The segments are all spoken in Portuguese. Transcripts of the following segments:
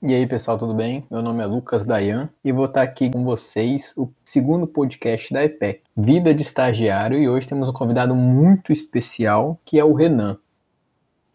E aí, pessoal, tudo bem? Meu nome é Lucas Dayan e vou estar aqui com vocês o segundo podcast da EPEC, Vida de Estagiário, e hoje temos um convidado muito especial, que é o Renan.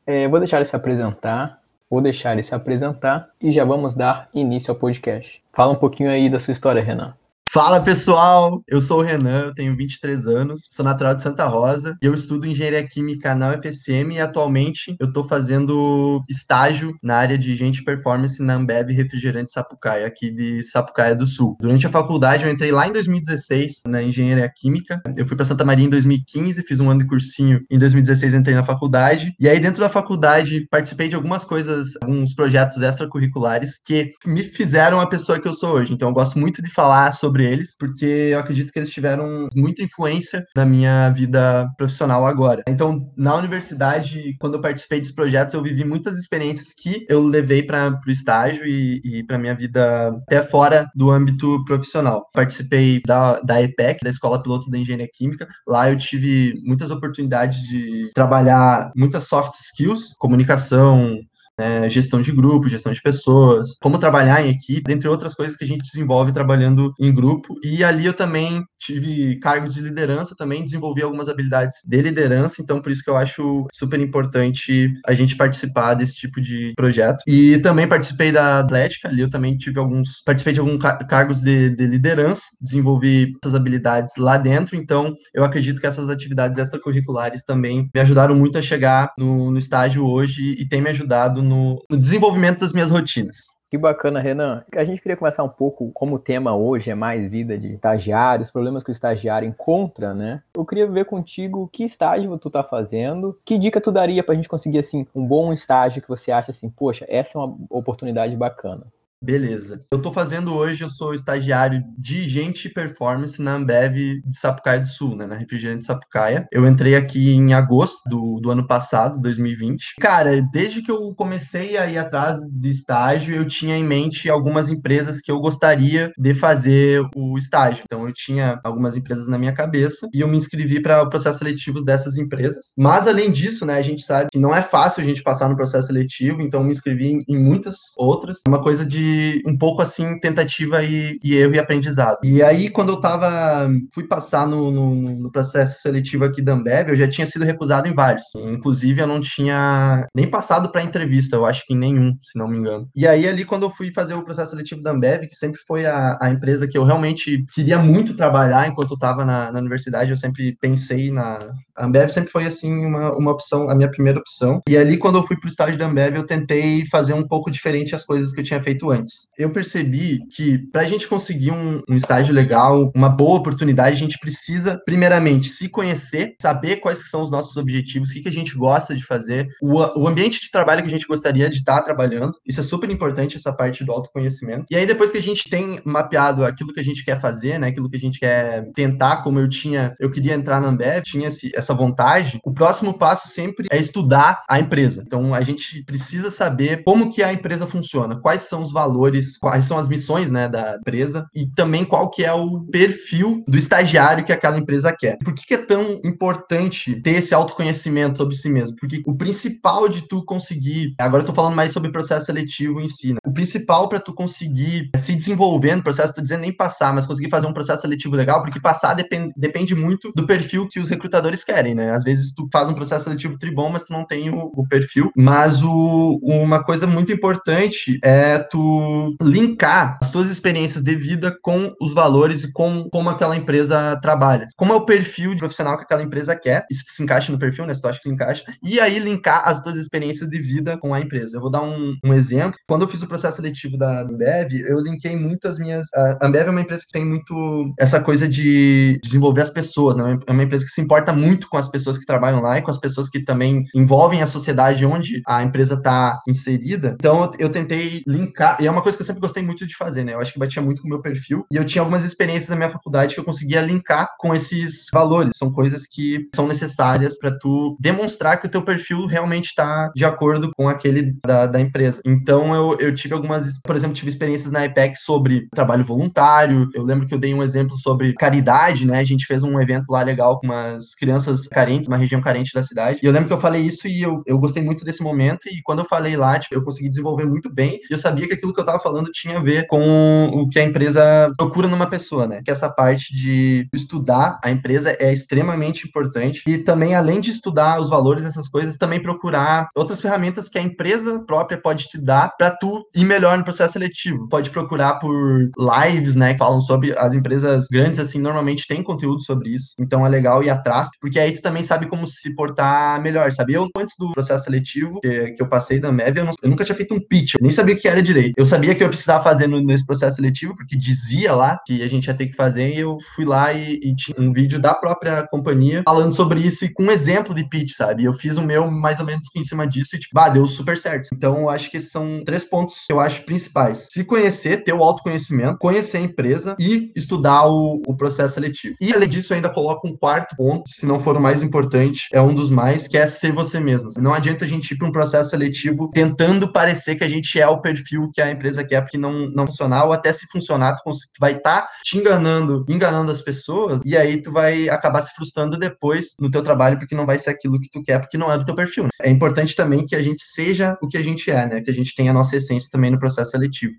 É, vou deixar ele se apresentar, vou deixar ele se apresentar e já vamos dar início ao podcast. Fala um pouquinho aí da sua história, Renan. Fala pessoal, eu sou o Renan, eu tenho 23 anos, sou natural de Santa Rosa e eu estudo engenharia química na UFSM e atualmente eu estou fazendo estágio na área de gente performance na Ambev Refrigerante Sapucaia, aqui de Sapucaia do Sul. Durante a faculdade eu entrei lá em 2016 na engenharia química, eu fui para Santa Maria em 2015, fiz um ano de cursinho, em 2016 entrei na faculdade e aí dentro da faculdade participei de algumas coisas, alguns projetos extracurriculares que me fizeram a pessoa que eu sou hoje. Então eu gosto muito de falar sobre sobre eles, porque eu acredito que eles tiveram muita influência na minha vida profissional agora. Então, na universidade, quando eu participei dos projetos, eu vivi muitas experiências que eu levei para o estágio e, e para minha vida até fora do âmbito profissional. Participei da, da EPEC, da Escola Piloto da Engenharia Química. Lá eu tive muitas oportunidades de trabalhar muitas soft skills, comunicação, né, gestão de grupo, gestão de pessoas, como trabalhar em equipe, dentre outras coisas que a gente desenvolve trabalhando em grupo. E ali eu também tive cargos de liderança, também desenvolvi algumas habilidades de liderança, então por isso que eu acho super importante a gente participar desse tipo de projeto. E também participei da Atlética, ali eu também tive alguns, participei de alguns cargos de, de liderança, desenvolvi essas habilidades lá dentro, então eu acredito que essas atividades extracurriculares também me ajudaram muito a chegar no, no estágio hoje e tem me ajudado no, no desenvolvimento das minhas rotinas. Que bacana, Renan. A gente queria começar um pouco, como o tema hoje é mais vida de estagiário, os problemas que o estagiário encontra, né? Eu queria ver contigo que estágio tu tá fazendo, que dica tu daria pra gente conseguir, assim, um bom estágio que você acha assim, poxa, essa é uma oportunidade bacana. Beleza. Eu tô fazendo hoje, eu sou estagiário de gente performance na Ambev de Sapucaia do Sul, né? Na Refrigerante de Sapucaia. Eu entrei aqui em agosto do, do ano passado, 2020. Cara, desde que eu comecei a ir atrás de estágio, eu tinha em mente algumas empresas que eu gostaria de fazer o estágio. Então, eu tinha algumas empresas na minha cabeça e eu me inscrevi para processos seletivos dessas empresas. Mas, além disso, né, a gente sabe que não é fácil a gente passar no processo seletivo, então eu me inscrevi em, em muitas outras. Uma coisa de um pouco assim, tentativa e, e, erro e aprendizado. E aí, quando eu tava, fui passar no, no, no, processo seletivo aqui da Ambev, eu já tinha sido recusado em vários. Inclusive, eu não tinha nem passado para entrevista, eu acho que em nenhum, se não me engano. E aí, ali, quando eu fui fazer o processo seletivo da Ambev, que sempre foi a, a empresa que eu realmente queria muito trabalhar enquanto eu tava na, na universidade, eu sempre pensei na. A Ambev sempre foi, assim, uma, uma opção, a minha primeira opção. E ali, quando eu fui pro estágio da Ambev, eu tentei fazer um pouco diferente as coisas que eu tinha feito antes antes, eu percebi que para a gente conseguir um, um, estágio legal, uma boa oportunidade, a gente precisa, primeiramente, se conhecer, saber quais são os nossos objetivos, o que, que a gente gosta de fazer, o, o ambiente de trabalho que a gente gostaria de estar tá trabalhando. Isso é super importante, essa parte do autoconhecimento. E aí, depois que a gente tem mapeado aquilo que a gente quer fazer, né, aquilo que a gente quer tentar, como eu tinha, eu queria entrar na Ambev, tinha esse, essa vontade, o próximo passo sempre é estudar a empresa. Então, a gente precisa saber como que a empresa funciona, quais são os valores valores, quais são as missões né, da empresa e também qual que é o perfil do estagiário que aquela empresa quer. Por que, que é tão importante ter esse autoconhecimento sobre si mesmo? Porque o principal de tu conseguir, agora eu tô falando mais sobre processo seletivo em si, né? o principal para tu conseguir se desenvolver no processo, tô dizendo nem passar, mas conseguir fazer um processo seletivo legal, porque passar depende, depende muito do perfil que os recrutadores querem, né? Às vezes tu faz um processo seletivo tribom, mas tu não tem o, o perfil. Mas o, uma coisa muito importante é tu linkar as suas experiências de vida com os valores e com como aquela empresa trabalha. Como é o perfil de profissional que aquela empresa quer, isso se encaixa no perfil, né? Se tu acha que se encaixa. E aí linkar as tuas experiências de vida com a empresa. Eu vou dar um, um exemplo. Quando eu fiz o processo seletivo da Ambev, eu linkei muito as minhas. A Ambev é uma empresa que tem muito essa coisa de desenvolver as pessoas, né? É uma empresa que se importa muito com as pessoas que trabalham lá e com as pessoas que também envolvem a sociedade onde a empresa está inserida. Então eu tentei linkar, e é uma coisa que eu sempre gostei muito de fazer, né? Eu acho que batia muito com o meu perfil e eu tinha algumas experiências na minha faculdade que eu conseguia linkar com esses valores. São coisas que são necessárias para tu demonstrar que o teu perfil realmente está de acordo com aquele da, da empresa. Então eu, eu tive algumas, por exemplo, tive experiências na IPEC sobre trabalho voluntário. Eu lembro que eu dei um exemplo sobre caridade, né? A gente fez um evento lá legal com umas crianças carentes, uma região carente da cidade. E eu lembro que eu falei isso e eu, eu gostei muito desse momento. E quando eu falei lá, tipo, eu consegui desenvolver muito bem. E eu sabia que aquilo que eu tava falando tinha a ver com o que a empresa procura numa pessoa, né? Que essa parte de estudar a empresa é extremamente importante e também além de estudar os valores essas coisas, também procurar outras ferramentas que a empresa própria pode te dar para tu ir melhor no processo seletivo. Pode procurar por lives, né, que falam sobre as empresas grandes assim, normalmente tem conteúdo sobre isso. Então é legal ir atrás, porque aí tu também sabe como se portar melhor, sabe? Eu antes do processo seletivo que, que eu passei da Mev, eu, eu, nunca tinha feito um pitch, eu nem sabia o que era direito. Eu sabia que eu precisava fazer no, nesse processo seletivo, porque dizia lá que a gente ia ter que fazer, e eu fui lá e, e tinha um vídeo da própria companhia falando sobre isso e com um exemplo de pitch, sabe? Eu fiz o meu mais ou menos em cima disso e, tipo, bah, deu super certo. Então, eu acho que são três pontos que eu acho principais. Se conhecer, ter o autoconhecimento, conhecer a empresa e estudar o, o processo seletivo. E, além disso, eu ainda coloco um quarto ponto, se não for o mais importante, é um dos mais, que é ser você mesmo. Não adianta a gente ir para um processo seletivo tentando parecer que a gente é o perfil que a empresa quer, porque não, não funcionar, ou até se funcionar, tu vai estar tá te enganando, enganando as pessoas, e aí tu vai acabar se frustrando depois no teu trabalho, porque não vai ser aquilo que tu quer, porque não é do teu perfil. Né? É importante também que a gente seja o que a gente é, né? Que a gente tenha a nossa essência também no processo seletivo.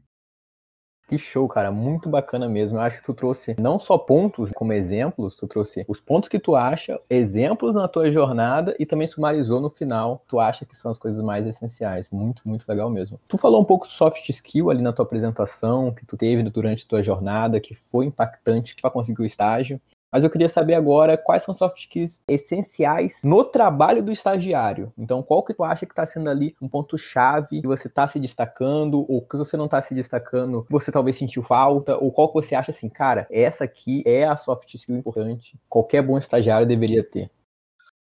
Que show, cara, muito bacana mesmo. Eu acho que tu trouxe não só pontos como exemplos, tu trouxe os pontos que tu acha, exemplos na tua jornada e também sumarizou no final, tu acha que são as coisas mais essenciais. Muito, muito legal mesmo. Tu falou um pouco soft skill ali na tua apresentação, que tu teve durante tua jornada, que foi impactante para conseguir o estágio. Mas eu queria saber agora quais são soft skills essenciais no trabalho do estagiário. Então, qual que tu acha que está sendo ali um ponto chave que você está se destacando ou que você não está se destacando, você talvez sentiu falta ou qual que você acha assim, cara, essa aqui é a soft skill importante, qualquer bom estagiário deveria ter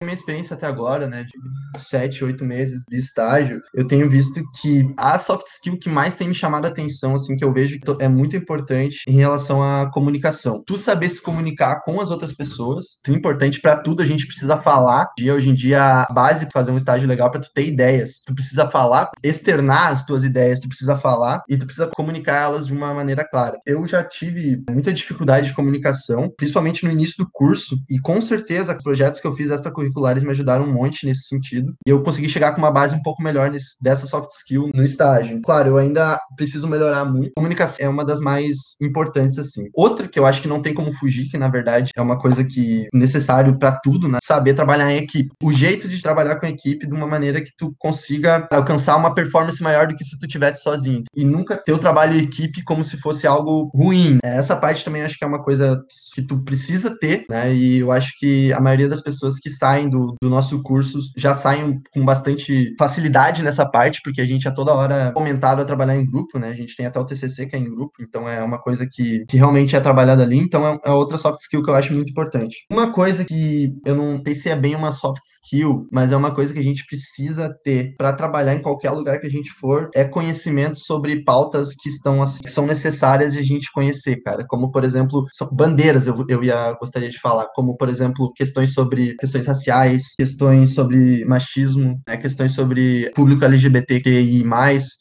minha experiência até agora, né, de sete, oito meses de estágio, eu tenho visto que a soft skill que mais tem me chamado a atenção, assim, que eu vejo que é muito importante em relação à comunicação. Tu saber se comunicar com as outras pessoas, é importante para tudo, a gente precisa falar. E hoje em dia, a base para fazer um estágio legal para tu ter ideias. Tu precisa falar, externar as tuas ideias, tu precisa falar e tu precisa comunicar elas de uma maneira clara. Eu já tive muita dificuldade de comunicação, principalmente no início do curso, e com certeza, os projetos que eu fiz esta curriculares me ajudaram um monte nesse sentido. E eu consegui chegar com uma base um pouco melhor nesse, dessa soft skill no estágio. Claro, eu ainda preciso melhorar muito. Comunicação é uma das mais importantes, assim. Outra que eu acho que não tem como fugir, que na verdade é uma coisa que é necessário para tudo, né? Saber trabalhar em equipe. O jeito de trabalhar com equipe de uma maneira que tu consiga alcançar uma performance maior do que se tu tivesse sozinho. E nunca ter o trabalho em equipe como se fosse algo ruim. Essa parte também acho que é uma coisa que tu precisa ter, né? E eu acho que a maioria das pessoas que saem saem do, do nosso curso já saem com bastante facilidade nessa parte, porque a gente é toda hora comentado a trabalhar em grupo, né? A gente tem até o TCC que é em grupo, então é uma coisa que, que realmente é trabalhada ali, então é, é outra soft skill que eu acho muito importante. Uma coisa que eu não sei se é bem uma soft skill, mas é uma coisa que a gente precisa ter para trabalhar em qualquer lugar que a gente for, é conhecimento sobre pautas que estão assim, que são necessárias de a gente conhecer, cara. Como, por exemplo, bandeiras, eu, eu ia gostaria de falar, como, por exemplo, questões sobre questões raciais raciais, questões sobre machismo, né, questões sobre público LGBTQI+.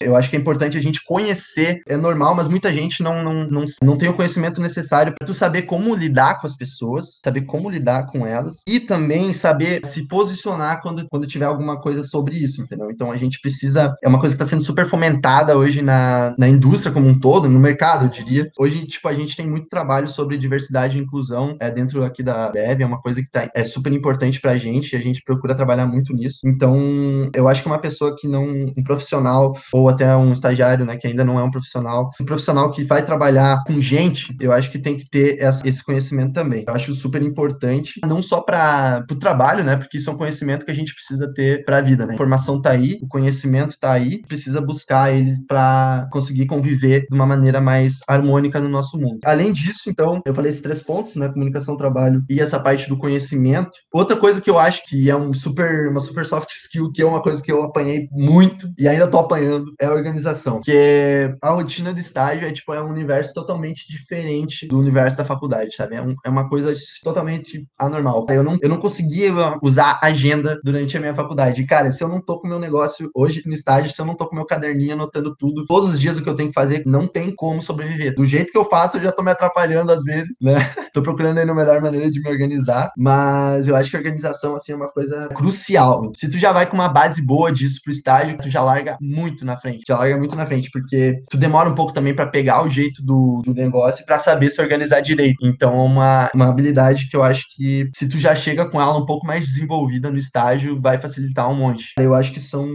Eu acho que é importante a gente conhecer, é normal, mas muita gente não, não, não, não tem o conhecimento necessário para tu saber como lidar com as pessoas, saber como lidar com elas e também saber se posicionar quando, quando tiver alguma coisa sobre isso, entendeu? Então a gente precisa, é uma coisa que está sendo super fomentada hoje na, na indústria como um todo, no mercado, eu diria. Hoje, tipo, a gente tem muito trabalho sobre diversidade e inclusão é, dentro aqui da BEV, é uma coisa que tá, é super importante para gente e a gente procura trabalhar muito nisso. Então, eu acho que uma pessoa que não, um profissional ou até um estagiário, né, que ainda não é um profissional, um profissional que vai trabalhar com gente, eu acho que tem que ter essa, esse conhecimento também. Eu acho super importante, não só para o trabalho, né, porque isso é um conhecimento que a gente precisa ter para a vida, né? A informação tá aí, o conhecimento tá aí, precisa buscar ele para conseguir conviver de uma maneira mais harmônica no nosso mundo. Além disso, então, eu falei esses três pontos, né, comunicação, trabalho e essa parte do conhecimento. Outra coisa que eu acho que é um super, uma super soft skill, que é uma coisa que eu apanhei muito e ainda tô apanhando, é a organização. Que é a rotina do estágio é tipo é um universo totalmente diferente do universo da faculdade, sabe? É, um, é uma coisa totalmente anormal. Eu não, eu não conseguia usar agenda durante a minha faculdade. Cara, se eu não tô com meu negócio hoje no estágio, se eu não tô com meu caderninho anotando tudo, todos os dias o que eu tenho que fazer, não tem como sobreviver. Do jeito que eu faço, eu já tô me atrapalhando às vezes, né? Tô procurando aí a melhor maneira de me organizar, mas eu acho que a organização, assim, é uma coisa crucial. Se tu já vai com uma base boa disso pro estágio, tu já larga muito na frente. Já larga muito na frente, porque tu demora um pouco também para pegar o jeito do, do negócio e pra saber se organizar direito. Então, é uma, uma habilidade que eu acho que se tu já chega com ela um pouco mais desenvolvida no estágio, vai facilitar um monte. Eu acho que são,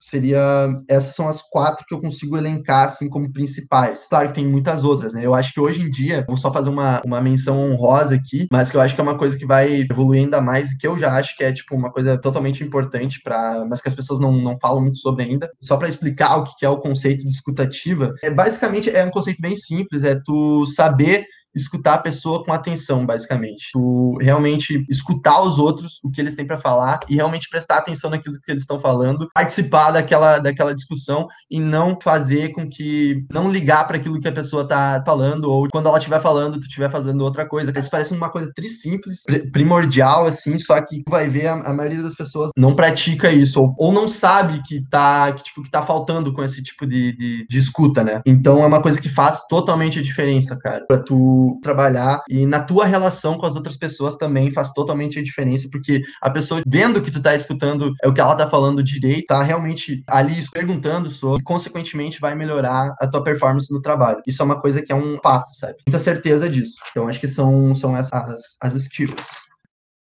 seria, essas são as quatro que eu consigo elencar, assim, como principais. Claro que tem muitas outras, né? Eu acho que hoje em dia, vou só fazer uma, uma menção honrosa aqui, mas que eu acho que é uma coisa que vai evoluir ainda mais e que eu já acho que é, tipo, uma coisa totalmente importante para mas que as pessoas não, não falam muito sobre ainda. Só para explicar o que é o conceito de escutativa, é basicamente é um conceito bem simples, é tu saber escutar a pessoa com atenção, basicamente. Tu realmente escutar os outros, o que eles têm para falar e realmente prestar atenção naquilo que eles estão falando, participar daquela, daquela discussão e não fazer com que não ligar para aquilo que a pessoa tá falando ou quando ela estiver falando, tu estiver fazendo outra coisa. Isso parece uma coisa tri simples, primordial assim, só que vai ver a, a maioria das pessoas não pratica isso ou, ou não sabe que tá que, tipo que tá faltando com esse tipo de, de, de escuta, né? Então é uma coisa que faz totalmente a diferença, cara. Para tu trabalhar e na tua relação com as outras pessoas também faz totalmente a diferença, porque a pessoa vendo que tu tá escutando é o que ela tá falando direito, tá realmente ali perguntando sobre, e consequentemente vai melhorar a tua performance no trabalho. Isso é uma coisa que é um fato, sabe? Muita certeza disso. Então acho que são, são essas as, as skills.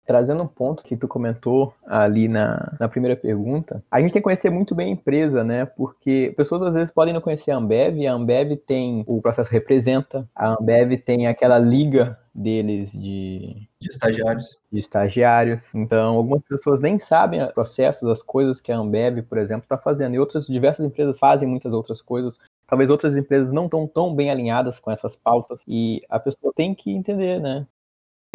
Trazendo um ponto que tu comentou ali na, na primeira pergunta, a gente tem que conhecer muito bem a empresa, né? Porque pessoas às vezes podem não conhecer a Ambev, a Ambev tem o processo representa, a Ambev tem aquela liga deles de, de estagiários. De estagiários. Então, algumas pessoas nem sabem os processos, as coisas que a Ambev, por exemplo, está fazendo. E outras diversas empresas fazem muitas outras coisas. Talvez outras empresas não estão tão bem alinhadas com essas pautas. E a pessoa tem que entender, né?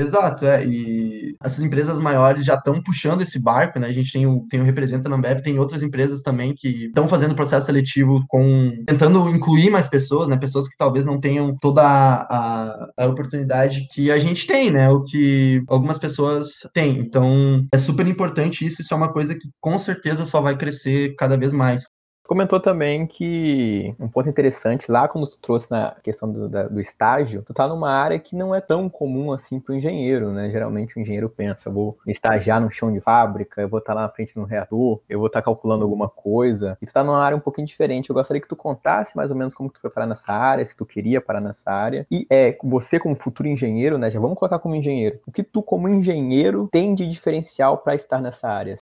Exato, é. E essas empresas maiores já estão puxando esse barco, né? A gente tem o, tem o Representa na Ambev, tem outras empresas também que estão fazendo processo seletivo com tentando incluir mais pessoas, né? Pessoas que talvez não tenham toda a, a, oportunidade que a gente tem, né? O que algumas pessoas têm. Então, é super importante isso, isso é uma coisa que com certeza só vai crescer cada vez mais comentou também que um ponto interessante lá quando tu trouxe na questão do, da, do estágio, tu tá numa área que não é tão comum assim para o engenheiro, né? Geralmente o engenheiro pensa, eu vou estagiar no chão de fábrica, eu vou estar tá lá na frente de um reator, eu vou estar tá calculando alguma coisa. E tu tá numa área um pouquinho diferente. Eu gostaria que tu contasse mais ou menos como tu foi parar nessa área, se tu queria parar nessa área. E é, você como futuro engenheiro, né? Já vamos colocar como engenheiro. O que tu como engenheiro tem de diferencial para estar nessa área?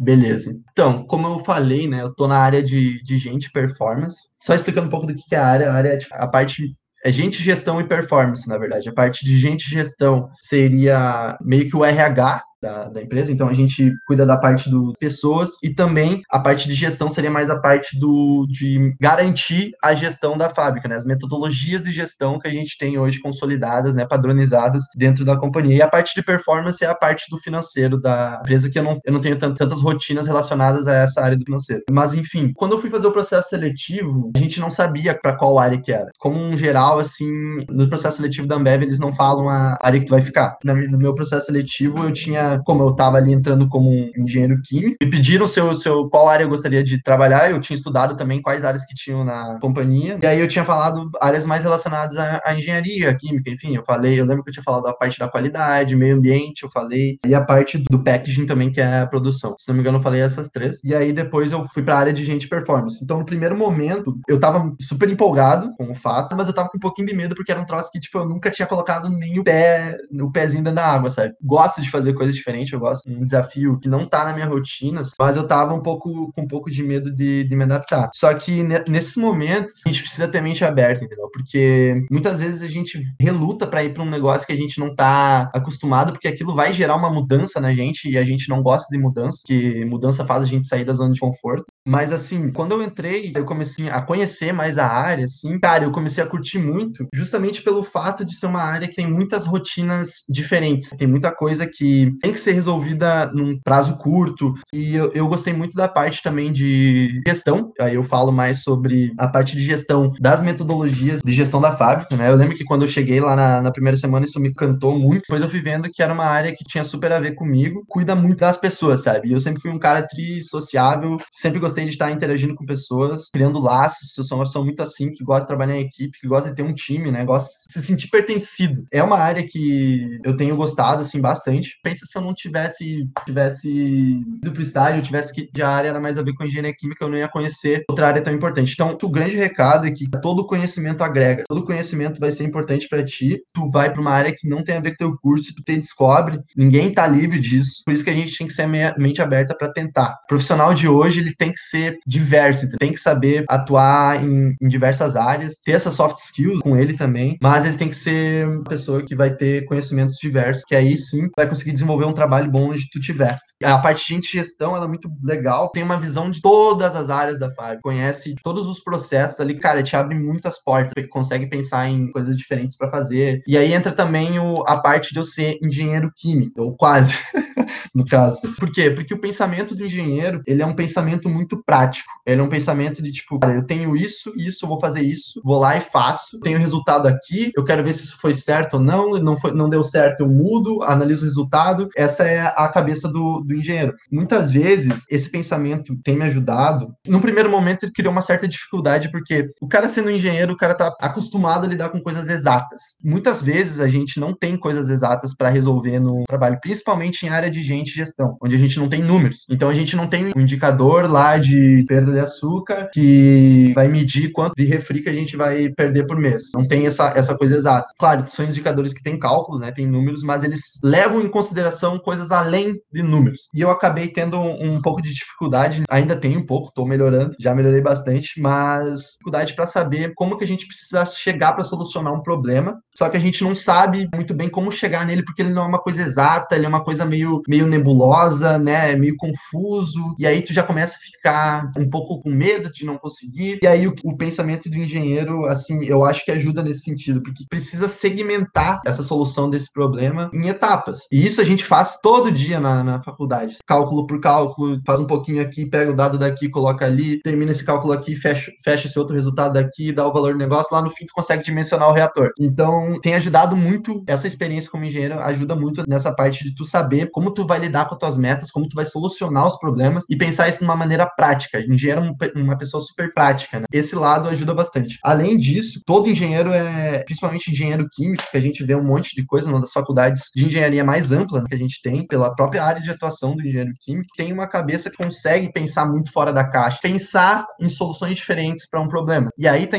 Beleza. Então, como eu falei, né, eu tô na área de, de gente performance. Só explicando um pouco do que é a área. A área é tipo, a parte é gente, gestão e performance, na verdade. A parte de gente gestão seria meio que o RH, da, da, empresa, então a gente cuida da parte das pessoas e também a parte de gestão seria mais a parte do, de garantir a gestão da fábrica, né? As metodologias de gestão que a gente tem hoje consolidadas, né? Padronizadas dentro da companhia. E a parte de performance é a parte do financeiro da empresa, que eu não, eu não tenho tantas rotinas relacionadas a essa área do financeiro. Mas, enfim, quando eu fui fazer o processo seletivo, a gente não sabia para qual área que era. Como um geral, assim, no processo seletivo da Ambev, eles não falam a área que tu vai ficar. No meu processo seletivo, eu tinha como eu estava ali entrando como um engenheiro químico, me pediram seu, seu, qual área eu gostaria de trabalhar. Eu tinha estudado também quais áreas que tinham na companhia. E aí eu tinha falado áreas mais relacionadas à, à engenharia, química, enfim. Eu falei, eu lembro que eu tinha falado da parte da qualidade, meio ambiente, eu falei, e a parte do packaging também, que é a produção. Se não me engano, eu falei essas três. E aí depois eu fui para a área de gente performance. Então, no primeiro momento, eu tava super empolgado com o fato, mas eu tava com um pouquinho de medo porque era um troço que, tipo, eu nunca tinha colocado nem o pé, o pezinho dentro da água, sabe? Gosto de fazer coisas diferente, eu gosto de um desafio que não tá na minha rotina, mas eu tava um pouco com um pouco de medo de, de me adaptar. Só que nesses momentos a gente precisa ter mente aberta, entendeu? Porque muitas vezes a gente reluta para ir para um negócio que a gente não tá acostumado, porque aquilo vai gerar uma mudança na gente e a gente não gosta de mudança, que mudança faz a gente sair da zona de conforto. Mas assim, quando eu entrei, eu comecei a conhecer mais a área, assim, cara, eu comecei a curtir muito, justamente pelo fato de ser uma área que tem muitas rotinas diferentes. Tem muita coisa que, tem que ser resolvida num prazo curto. E eu, eu gostei muito da parte também de gestão. Aí eu falo mais sobre a parte de gestão das metodologias de gestão da fábrica, né? Eu lembro que quando eu cheguei lá na, na primeira semana, isso me cantou muito. Depois eu fui vendo que era uma área que tinha super a ver comigo, cuida muito das pessoas, sabe? E eu sempre fui um cara tri sociável, sempre gostei de estar interagindo com pessoas, criando laços. Eu sou uma pessoa muito assim, que gosta de trabalhar em equipe, que gosta de ter um time, né? Gosta de se sentir pertencido. É uma área que eu tenho gostado, assim, bastante. Pensa se eu não tivesse, tivesse ido pro estágio, tivesse que a área era mais a ver com engenharia química, eu não ia conhecer outra área tão importante. Então, o grande recado é que todo conhecimento agrega, todo conhecimento vai ser importante para ti. Tu vai para uma área que não tem a ver com teu curso, tu te descobre, ninguém tá livre disso. Por isso que a gente tem que ser mente aberta para tentar. O profissional de hoje, ele tem que ser diverso, tem que saber atuar em, em diversas áreas, ter essas soft skills com ele também, mas ele tem que ser uma pessoa que vai ter conhecimentos diversos, que aí sim vai conseguir desenvolver um trabalho bom onde tu tiver. A parte de gestão, ela é muito legal, tem uma visão de todas as áreas da fábrica, conhece todos os processos ali, cara, te abre muitas portas, consegue pensar em coisas diferentes para fazer. E aí entra também o, a parte de eu ser engenheiro químico, ou quase, no caso. Por quê? Porque o pensamento do engenheiro, ele é um pensamento muito prático. Ele é um pensamento de tipo, cara, eu tenho isso, isso, vou fazer isso, vou lá e faço, tenho resultado aqui, eu quero ver se isso foi certo ou não, não, foi, não deu certo, eu mudo, analiso o resultado. Essa é a cabeça do, do engenheiro. Muitas vezes, esse pensamento tem me ajudado. No primeiro momento, ele criou uma certa dificuldade, porque o cara sendo engenheiro, o cara tá acostumado a lidar com coisas exatas. Muitas vezes a gente não tem coisas exatas para resolver no trabalho, principalmente em área de gente e gestão, onde a gente não tem números. Então a gente não tem um indicador lá de perda de açúcar que vai medir quanto de refri que a gente vai perder por mês. Não tem essa, essa coisa exata. Claro, são indicadores que têm cálculos, né, tem números, mas eles levam em consideração coisas além de números. E eu acabei tendo um, um pouco de dificuldade, ainda tenho um pouco, estou melhorando, já melhorei bastante, mas dificuldade para saber como que a gente precisa chegar para solucionar um problema, só que a gente não sabe muito bem como chegar nele porque ele não é uma coisa exata, ele é uma coisa meio, meio nebulosa, né, meio confuso, e aí tu já começa a ficar um pouco com medo de não conseguir, e aí o, o pensamento do engenheiro, assim, eu acho que ajuda nesse sentido, porque precisa segmentar essa solução desse problema em etapas, e isso a gente faz todo dia na, na faculdade, cálculo por cálculo, faz um pouquinho aqui, pega o dado daqui, coloca ali, termina esse cálculo aqui, fecha, fecha esse outro resultado daqui, dá o valor do negócio, lá no fim tu consegue dimensionar o reator. Então, tem ajudado muito, essa experiência como engenheiro ajuda muito nessa parte de tu saber como tu vai lidar com as tuas metas, como tu vai solucionar os problemas e pensar isso de uma maneira prática. Engenheiro é uma pessoa super prática, né? Esse lado ajuda bastante. Além disso, todo engenheiro é, principalmente engenheiro químico, que a gente vê um monte de coisa, das faculdades de engenharia mais ampla a gente tem, pela própria área de atuação do engenheiro químico, tem uma cabeça que consegue pensar muito fora da caixa, pensar em soluções diferentes para um problema. E aí tá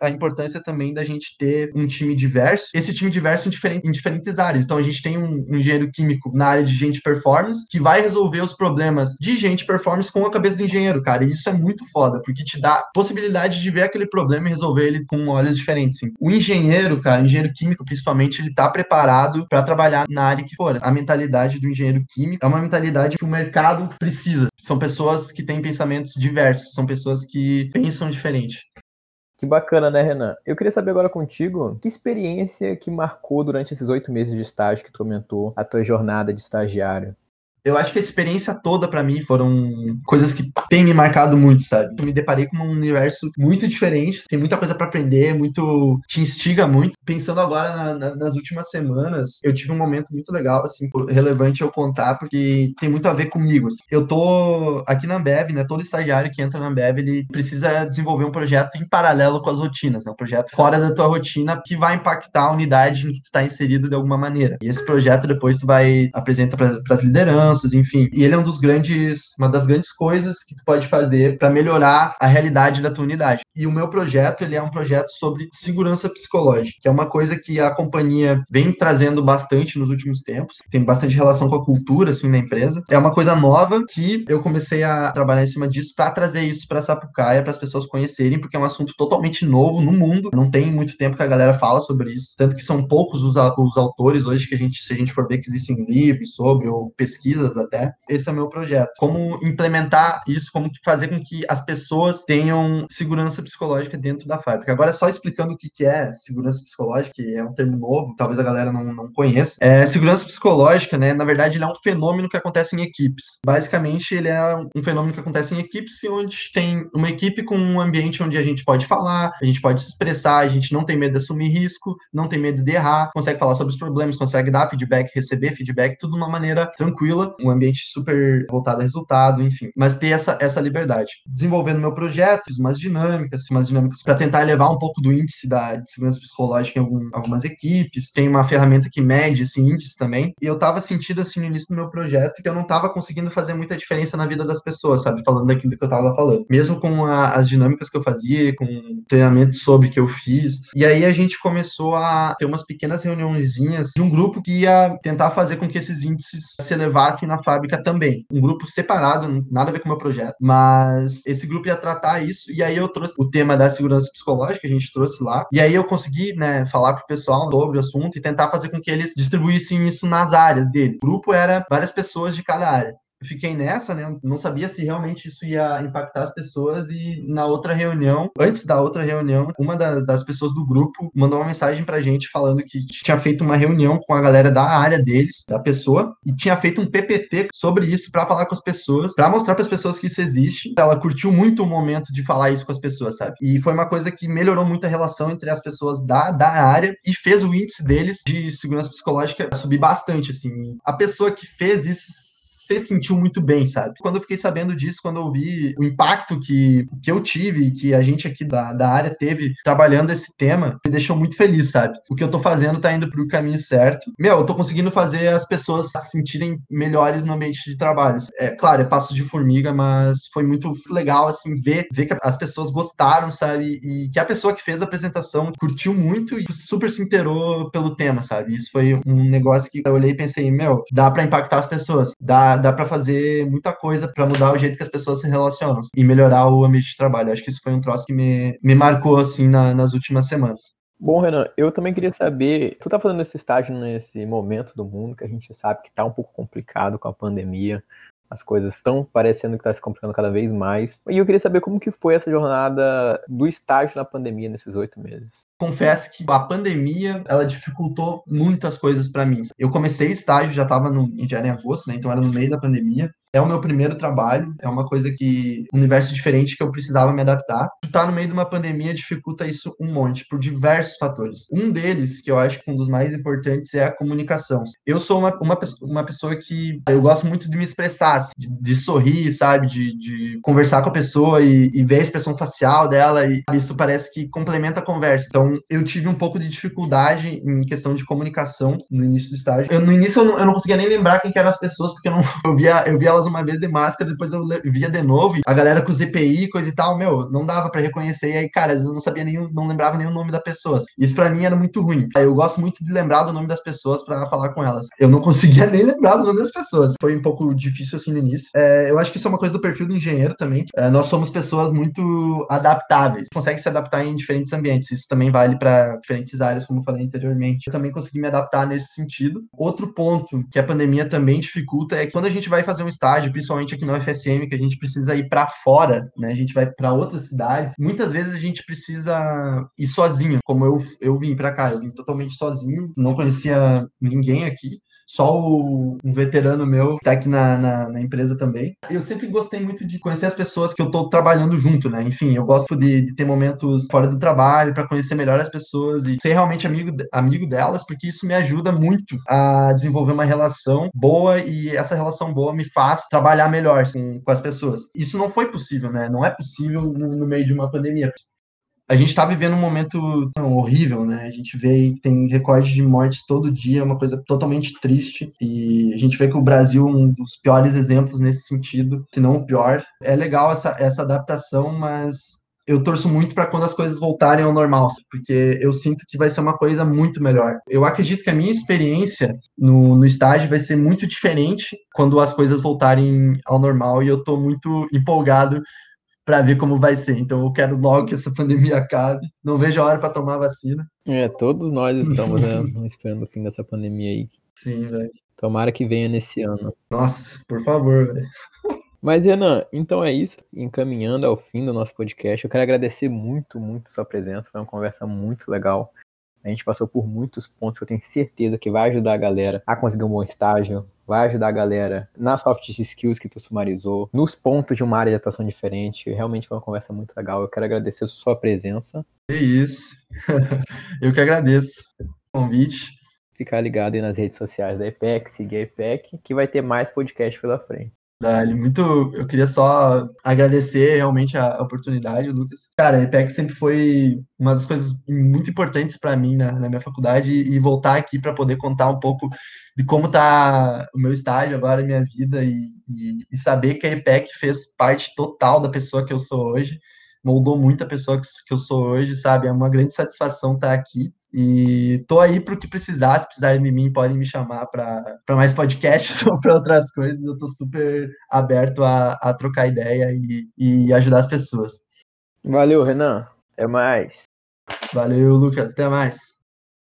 a importância também da gente ter um time diverso, esse time diverso em, diferente, em diferentes áreas. Então a gente tem um, um, engenheiro químico na área de gente performance que vai resolver os problemas de gente performance com a cabeça do engenheiro, cara. E isso é muito foda, porque te dá possibilidade de ver aquele problema e resolver ele com olhos diferentes. Sim. O engenheiro, cara, engenheiro químico principalmente, ele tá preparado para trabalhar na área que for. A mentalidade do engenheiro químico é uma mentalidade que o mercado precisa. São pessoas que têm pensamentos diversos, são pessoas que pensam diferente. Que bacana, né, Renan? Eu queria saber agora contigo, que experiência que marcou durante esses oito meses de estágio que tu comentou a tua jornada de estagiário? Eu acho que a experiência toda para mim foram coisas que têm me marcado muito, sabe? Eu me deparei com um universo muito diferente, tem muita coisa para aprender, muito te instiga muito. Pensando agora na, na, nas últimas semanas, eu tive um momento muito legal, assim, relevante eu contar, porque tem muito a ver comigo. Assim. Eu tô aqui na Ambev, né? Todo estagiário que entra na Ambev, ele precisa desenvolver um projeto em paralelo com as rotinas, né? Um projeto fora da tua rotina que vai impactar a unidade em que tu tá inserido de alguma maneira. E esse projeto depois tu vai apresentar para as lideranças enfim. E ele é um dos grandes, uma das grandes coisas que tu pode fazer para melhorar a realidade da tua unidade. E o meu projeto, ele é um projeto sobre segurança psicológica, que é uma coisa que a companhia vem trazendo bastante nos últimos tempos. Tem bastante relação com a cultura assim da empresa. É uma coisa nova que eu comecei a trabalhar em cima disso para trazer isso para Sapucaia, para as pessoas conhecerem, porque é um assunto totalmente novo no mundo. Não tem muito tempo que a galera fala sobre isso, tanto que são poucos os, os autores hoje que a gente, se a gente for ver que existem livros sobre ou pesquisas até. Esse é o meu projeto. Como implementar isso, como fazer com que as pessoas tenham segurança psicológica dentro da fábrica. Agora, só explicando o que é segurança psicológica, que é um termo novo, talvez a galera não, não conheça. É, segurança psicológica, né, na verdade, ele é um fenômeno que acontece em equipes. Basicamente, ele é um fenômeno que acontece em equipes onde tem uma equipe com um ambiente onde a gente pode falar, a gente pode se expressar, a gente não tem medo de assumir risco, não tem medo de errar, consegue falar sobre os problemas, consegue dar feedback, receber feedback, tudo de uma maneira tranquila, um ambiente super voltado a resultado, enfim. Mas ter essa, essa liberdade. Desenvolvendo meu projeto, fiz umas dinâmicas, umas dinâmicas para tentar elevar um pouco do índice da, de segurança psicológica em algum, algumas equipes. Tem uma ferramenta que mede esse índice também. E eu tava sentindo, assim, no início do meu projeto, que eu não tava conseguindo fazer muita diferença na vida das pessoas, sabe? Falando daquilo que eu tava falando. Mesmo com a, as dinâmicas que eu fazia, com treinamento sobre que eu fiz. E aí a gente começou a ter umas pequenas reuniõezinhas de um grupo que ia tentar fazer com que esses índices se elevassem na fábrica também. Um grupo separado, nada a ver com o meu projeto. Mas esse grupo ia tratar isso. E aí eu trouxe o tema da segurança psicológica, a gente trouxe lá. E aí eu consegui, né, falar pro pessoal sobre o assunto e tentar fazer com que eles distribuíssem isso nas áreas deles. O grupo era várias pessoas de cada área fiquei nessa, né? Não sabia se realmente isso ia impactar as pessoas. E na outra reunião, antes da outra reunião, uma da, das pessoas do grupo mandou uma mensagem pra gente falando que tinha feito uma reunião com a galera da área deles, da pessoa, e tinha feito um PPT sobre isso para falar com as pessoas, para mostrar para as pessoas que isso existe. Ela curtiu muito o momento de falar isso com as pessoas, sabe? E foi uma coisa que melhorou muito a relação entre as pessoas da, da área e fez o índice deles de segurança psicológica subir bastante, assim. A pessoa que fez isso se sentiu muito bem, sabe? Quando eu fiquei sabendo disso, quando eu vi o impacto que, que eu tive, que a gente aqui da, da área teve trabalhando esse tema, me deixou muito feliz, sabe? O que eu tô fazendo tá indo pro caminho certo. Meu, eu tô conseguindo fazer as pessoas se sentirem melhores no ambiente de trabalho. É claro, é passo de formiga, mas foi muito legal, assim, ver, ver que as pessoas gostaram, sabe? E que a pessoa que fez a apresentação curtiu muito e super se inteirou pelo tema, sabe? Isso foi um negócio que eu olhei e pensei, meu, dá para impactar as pessoas, dá dá, para fazer muita coisa para mudar o jeito que as pessoas se relacionam e melhorar o ambiente de trabalho. Acho que isso foi um troço que me, me marcou, assim, na, nas últimas semanas. Bom, Renan, eu também queria saber, tu tá fazendo esse estágio nesse momento do mundo que a gente sabe que tá um pouco complicado com a pandemia, as coisas estão parecendo que está se complicando cada vez mais. E eu queria saber como que foi essa jornada do estágio na pandemia nesses oito meses confesso que a pandemia ela dificultou muitas coisas para mim. Eu comecei estágio, já estava no em agosto, né? Então era no meio da pandemia. É o meu primeiro trabalho, é uma coisa que um universo diferente que eu precisava me adaptar. Tá no meio de uma pandemia dificulta isso um monte por diversos fatores. Um deles, que eu acho que um dos mais importantes é a comunicação. Eu sou uma, uma, uma pessoa que eu gosto muito de me expressar, assim, de, de, sorrir, sabe, de, de, conversar com a pessoa e, e ver a expressão facial dela e isso parece que complementa a conversa. Então eu tive um pouco de dificuldade em questão de comunicação no início do estágio. Eu, no início eu não, eu não conseguia nem lembrar quem eram as pessoas porque eu, não, eu via eu via elas uma vez de máscara, depois eu via de novo, a galera com ZPI, coisa e tal, meu, não dava para reconhecer, e aí, cara, às vezes eu não sabia nem, não lembrava o nome da pessoa. Isso para mim era muito ruim. Eu gosto muito de lembrar do nome das pessoas para falar com elas. Eu não conseguia nem lembrar do nome das pessoas. Foi um pouco difícil assim no início. É, eu acho que isso é uma coisa do perfil do engenheiro também. É, nós somos pessoas muito adaptáveis, consegue se adaptar em diferentes ambientes. Isso também vale para diferentes áreas, como eu falei anteriormente. Eu também consegui me adaptar nesse sentido. Outro ponto que a pandemia também dificulta é que quando a gente vai fazer um estágio estágio, principalmente aqui no UFSM, que a gente precisa ir para fora, né? A gente vai para outras cidades. Muitas vezes a gente precisa ir sozinho, como eu, eu vim para cá, eu vim totalmente sozinho, não conhecia ninguém aqui só o, um veterano meu que tá aqui na, na, na, empresa também. Eu sempre gostei muito de conhecer as pessoas que eu tô trabalhando junto, né? Enfim, eu gosto de, de ter momentos fora do trabalho para conhecer melhor as pessoas e ser realmente amigo, amigo delas, porque isso me ajuda muito a desenvolver uma relação boa e essa relação boa me faz trabalhar melhor com, as pessoas. Isso não foi possível, né? Não é possível no, no meio de uma pandemia a gente está vivendo um momento não, horrível, né? A gente vê que tem recorde de mortes todo dia, é uma coisa totalmente triste. E a gente vê que o Brasil é um dos piores exemplos nesse sentido, se não o pior. É legal essa, essa adaptação, mas eu torço muito para quando as coisas voltarem ao normal, porque eu sinto que vai ser uma coisa muito melhor. Eu acredito que a minha experiência no, no estágio vai ser muito diferente quando as coisas voltarem ao normal e eu estou muito empolgado para ver como vai ser. Então eu quero logo que essa pandemia acabe. Não vejo a hora para tomar vacina. É, todos nós estamos né, esperando o fim dessa pandemia aí. Sim, velho. Tomara que venha nesse ano. Nossa, por favor, velho. Mas, Renan, então é isso. Encaminhando ao fim do nosso podcast, eu quero agradecer muito, muito sua presença. Foi uma conversa muito legal. A gente passou por muitos pontos que eu tenho certeza que vai ajudar a galera a conseguir um bom estágio, vai ajudar a galera nas soft skills que tu sumarizou, nos pontos de uma área de atuação diferente. Realmente foi uma conversa muito legal. Eu quero agradecer a sua presença. É isso. eu que agradeço o convite. Ficar ligado aí nas redes sociais da EPEC, seguir a EPEC, que vai ter mais podcast pela frente. Dali, muito. Eu queria só agradecer realmente a oportunidade, Lucas. Cara, a EPEC sempre foi uma das coisas muito importantes para mim na, na, minha faculdade e voltar aqui para poder contar um pouco de como tá o meu estágio agora, minha vida e, e, e saber que a EPEC fez parte total da pessoa que eu sou hoje, moldou muito a pessoa que, eu sou hoje, sabe? É uma grande satisfação estar aqui. E tô aí para o que precisar, se precisarem de mim, podem me chamar para mais podcasts ou para outras coisas. Eu tô super aberto a, a trocar ideia e, e ajudar as pessoas. Valeu, Renan. Até mais. Valeu, Lucas. Até mais.